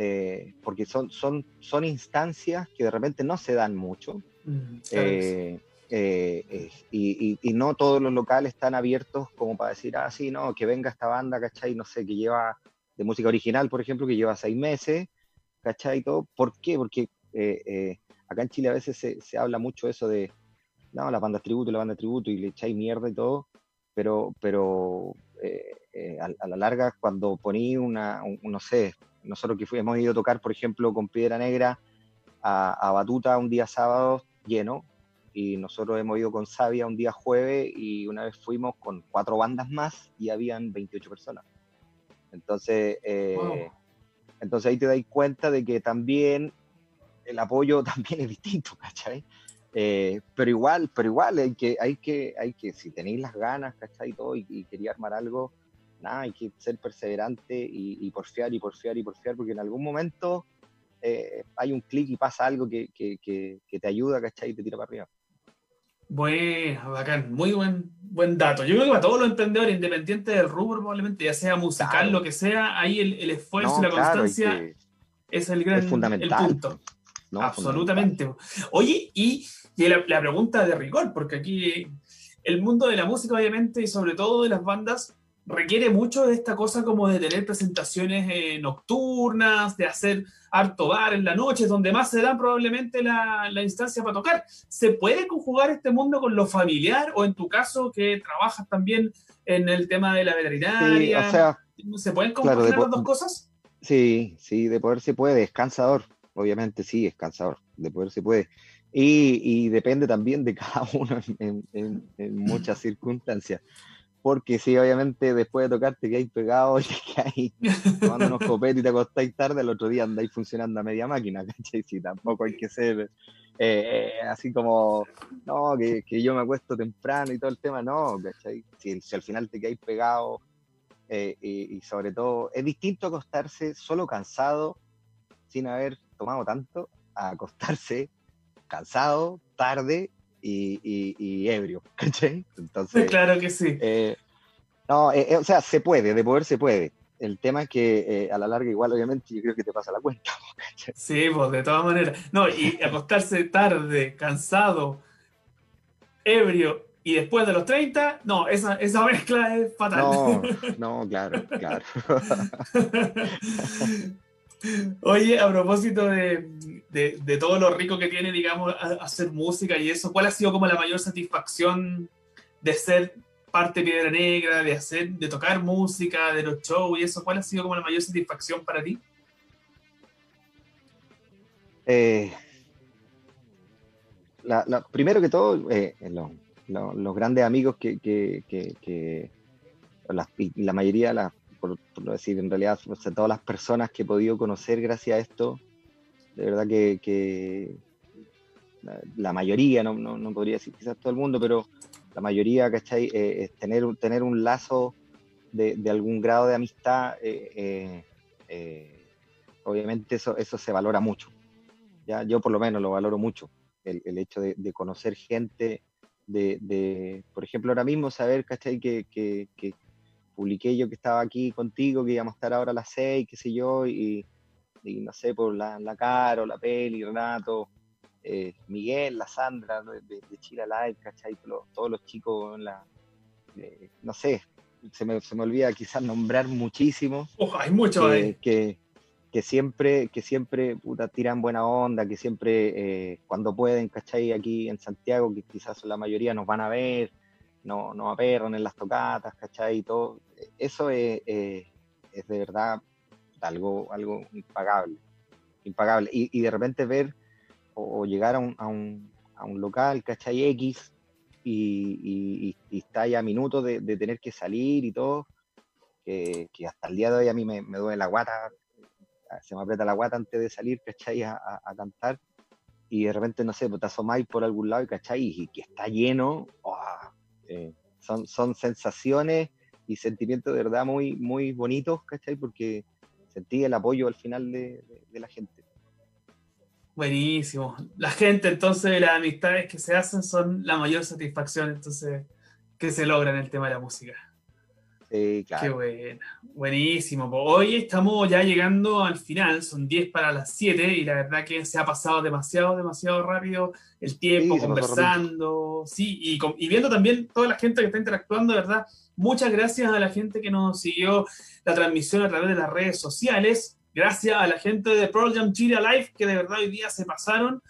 Eh, porque son, son, son instancias que de repente no se dan mucho, Mm, eh, eh, eh, y, y- y no todos los locales están abiertos como para decir, ah, sí, no, que venga esta banda, ¿cachai? No sé, que lleva de música original, por ejemplo, que lleva seis meses, ¿cachai? Y todo. ¿Por qué? Porque eh, eh, acá en Chile a veces se, se habla mucho eso de, no, la banda tributo, la banda tributo, y le echáis mierda y todo, pero, pero eh, eh, a, a la larga, cuando poní una, un- no sé, nosotros que fuimos, hemos ido a tocar, por ejemplo, con Piedra Negra a, a Batuta un día sábado lleno, y nosotros hemos ido con Sabia un día jueves y una vez fuimos con cuatro bandas más y habían 28 personas. Entonces, eh, Wow. entonces ahí te das cuenta de que también el apoyo también es distinto, ¿cachai? Eh, pero igual, pero igual hay que, hay que, hay que, si tenéis las ganas, ¿cachai? Y todo, y, y quería armar algo, nada, hay que ser perseverante y, y porfiar y porfiar y porfiar, porque en algún momento eh, hay un clic y pasa algo que, que, que, que te ayuda, ¿cachai? Y te tira para arriba. Bueno, bacán, muy buen, buen dato. Yo creo que para todos los emprendedores, independientes del rubro, probablemente, ya sea musical, Claro. lo que sea, ahí el, el esfuerzo No, y la claro, constancia es el gran es fundamental. el punto. no, Absolutamente. Oye, y, y la, la pregunta de rigor, porque aquí el mundo de la música, obviamente, y sobre todo de las bandas, requiere mucho de esta cosa como de tener presentaciones eh, nocturnas, de hacer harto bar en la noche, donde más se da probablemente la, la instancia para tocar. ¿Se puede conjugar este mundo con lo familiar o en tu caso que trabajas también en el tema de la Sí, veterinaria? o sea, ¿Se pueden claro, po- las dos cosas? Sí, sí, de poder se puede, es cansador, obviamente sí, es cansador, de poder se puede. Y, y depende también de cada uno en, en- en muchas circunstancias. Porque sí, obviamente después de tocarte que hay pegado y que hay tomando unos copetes y te acostáis tarde, el otro día andáis funcionando a media máquina, ¿cachai? Sí, tampoco hay que ser eh, eh, así como, no, que, que yo me acuesto temprano y todo el tema, no, ¿cachai? Si, si al final te quedáis pegado eh, y, y sobre todo, es distinto acostarse solo cansado, sin haber tomado tanto, a acostarse cansado, tarde y, y- y ebrio, ¿cachai? Entonces, Claro que sí. eh, no, eh, eh, o sea, se puede, de poder se puede. El tema es que eh, a la larga igual, obviamente, yo creo que te pasa la cuenta. ¿cachai? Sí, pues de todas maneras. No, y acostarse tarde, cansado, ebrio y después de los 30, no, esa, esa mezcla es fatal. No, no, claro, claro. Oye, a propósito de, de- de todo lo rico que tiene, digamos, hacer música y eso, ¿cuál ha sido como la mayor satisfacción de ser parte de Piedra Negra, de hacer, de tocar música, de los shows y eso? ¿Cuál ha sido como la mayor satisfacción para ti? Eh, la- la- primero que todo, eh, lo- lo- los grandes amigos que, que- que- que- y la mayoría, por, por decir en realidad, todas las personas que he podido conocer gracias a esto, de verdad que, la, mayoría, no, no, no podría decir quizás todo el mundo, pero la mayoría, ¿cachai? Eh, es tener, tener un lazo de, de algún grado de amistad, eh, eh, eh, obviamente eso, eso se valora mucho. Ya, yo por lo menos lo valoro mucho, el, el hecho de, de conocer gente, de, de, por ejemplo, ahora mismo saber, ¿cachai? Que, que, que publiqué yo que estaba aquí contigo, que íbamos a estar ahora a las seis, qué sé yo, y, y no sé, por la, la Caro, la Peli, Renato, eh, Miguel, la Sandra de, de, Chile Live, ¿cachai? Todos los, todos los chicos en la, eh, no sé, se me, se me olvida quizás nombrar muchísimos Ojo, hay mucho que, ahí. que, que siempre, que siempre puta, tiran buena onda, que siempre eh, cuando pueden, ¿cachai? Aquí en Santiago, que quizás la mayoría nos van a ver, no, nos aperran en las tocatas, ¿cachai? Y todo. Eso es, es de verdad algo, algo impagable, impagable. Y, y de repente ver o, o llegar a un, a, un, a un local, ¿cachai? X, y, y, y- y está ya a minutos de, de tener que salir y todo, que, que hasta el día de hoy a mí me, me duele la guata, se me aprieta la guata antes de salir, ¿cachai? A, a- a cantar. Y de repente, no sé, pues te asomáis por algún lado, ¿cachai? Y que está lleno, ¡ah! eh, son, son sensaciones y sentimientos de verdad muy, muy bonitos, ¿cachai? Porque sentí el apoyo al final de, la gente. Buenísimo. La gente, entonces, las amistades que se hacen son la mayor satisfacción, entonces, que se logra en el tema de la música. Sí, Qué claro. buena. Buenísimo. Pues hoy estamos ya llegando al final, son 10 para las 7 y la verdad que se ha pasado demasiado, demasiado rápido el tiempo Sí, conversando, sí, y, y viendo también toda la gente que está interactuando, de verdad. Muchas gracias a la gente que nos siguió la transmisión a través de las redes sociales. Gracias a la gente de Pearl Jam Chile Live que de verdad hoy día se pasaron.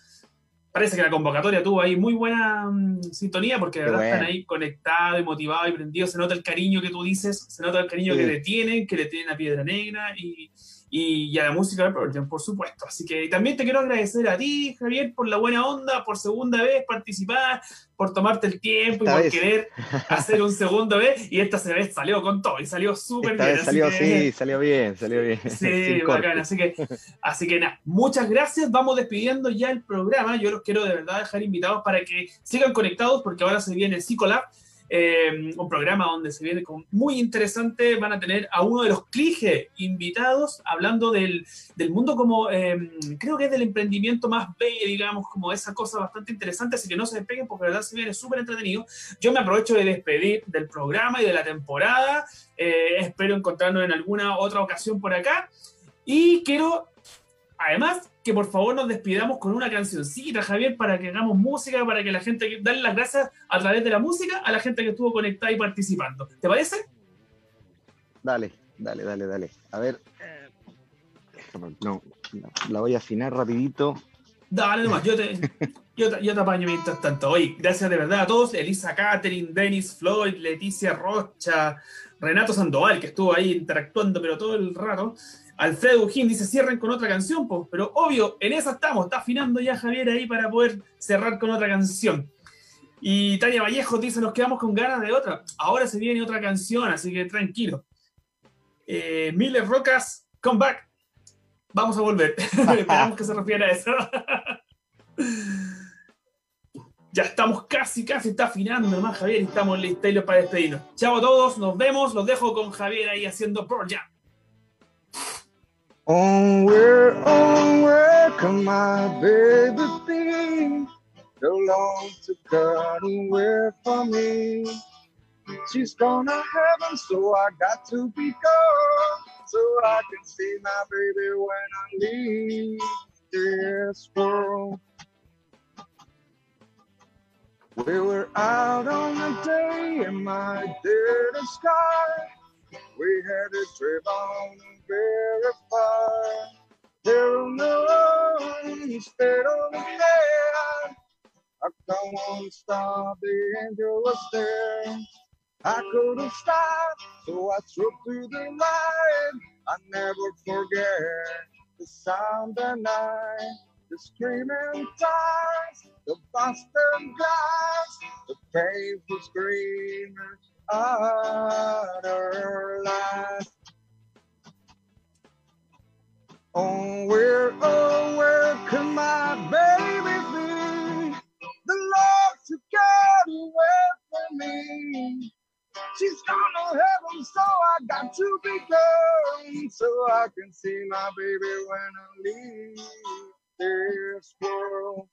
Parece que la convocatoria tuvo ahí muy buena mm, sintonía porque de verdad están bueno. ahí conectados y motivados y prendidos. Se nota el cariño que tú dices, se nota el cariño Sí. que le tienen, que le tienen a Piedra Negra y, y, y a la música de Pearl por supuesto. Así que también te quiero agradecer a ti, Javier, por la buena onda, por segunda vez participar, por tomarte el tiempo Esta y por vez. querer hacer un segundo vez. Y esta vez salió con todo y salió súper bien. vez así salió, que- sí, salió bien, salió bien. Sí, bacán. Así que, así que nada, muchas gracias. Vamos despidiendo ya el programa. Yo los quiero de verdad dejar invitados para que sigan conectados porque ahora se viene Psicolab eh, un programa donde se viene muy interesante. Van a tener a uno de los Clige invitados hablando del, del mundo como, eh, creo que es del emprendimiento más bello, digamos, como esa cosa bastante interesante, así que no se despeguen porque la verdad se viene súper entretenido. Yo me aprovecho de despedir del programa y de la temporada. Eh, espero encontrarnos en alguna otra ocasión por acá. Y quiero, además, que por favor nos despidamos con una cancioncita, Javier, para que hagamos música, para que la gente, darle las gracias a través de la música a la gente que estuvo conectada y participando. ¿Te parece? Dale, dale, dale, dale. A ver. No, no, la voy a afinar rapidito. Dale nomás, yo te, yo, te, yo te apaño mientras tanto. Oye, gracias de verdad a todos. Elisa Catherine, Dennis Floyd, Leticia Rocha, Renato Sandoval, que estuvo ahí interactuando, pero todo el rato. Alfredo Ujín dice, cierren con otra canción. Pero obvio, en esa estamos. Está afinando ya Javier ahí para poder cerrar con otra canción. Y Tania Vallejo dice, nos quedamos con ganas de otra. Ahora se viene otra canción, así que tranquilo. Eh, Miller Rocas, come back. Vamos a volver. Esperamos que se refiera a eso. ya estamos casi, casi está afinando nomás, Javier, estamos listos para despedirnos. Chao a todos, nos vemos. Los dejo con Javier ahí haciendo Pearl Jam. Onward, onward, come my baby be. So long to God and wait for me. She's gonna heaven, so I got to be gone. So I can see my baby when I leave this world. We were out on a day in my dead sky. We had a trip on very far. There were no one stayed on the land. I on, stop, the angel was there. I couldn't stop, so I struck through the night. I never forget the sound at night, the screaming times, the busted glass, the painful screaming out her life. Oh, where, oh, where can my baby be? The Lord to get away from me. She's gone to heaven, so I got to be gone. So I can see my baby when I leave this world.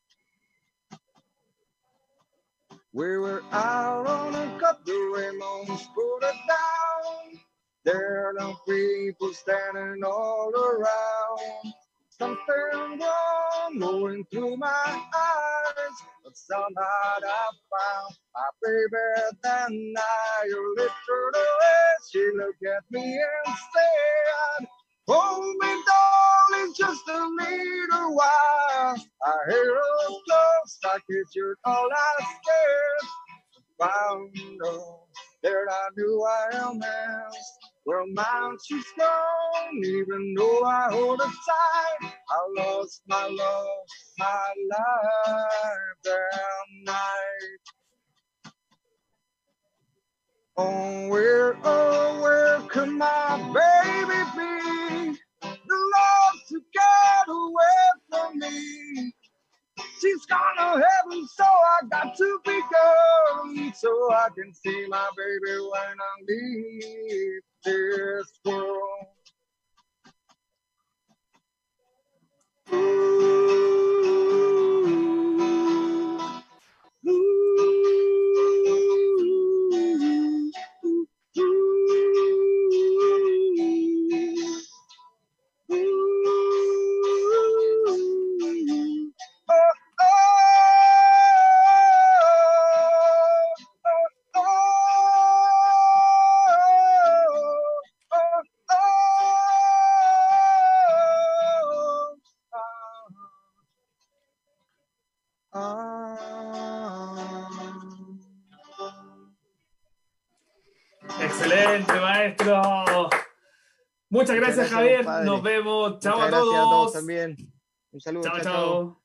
We were out on a cut, the Raymonds put it down. There are no people standing all around. Something wrong going through my eyes, but somehow I found my baby. Then I lifted her away. She looked at me and said, Hold me, darling, just a little while. I hear her close, I kissed you all I scared. Found her, there I knew I am asked. Well, she's gone, even though I hold her tight. I lost my love, my life that night. Oh, where, oh, where could my baby be? The Lord to get away from me. She's gone to heaven, so I got to be gone. So I can see my baby when I leave this world. Ooh, vemos. Chao a todos. a todos también. Un saludo. Chao. chao.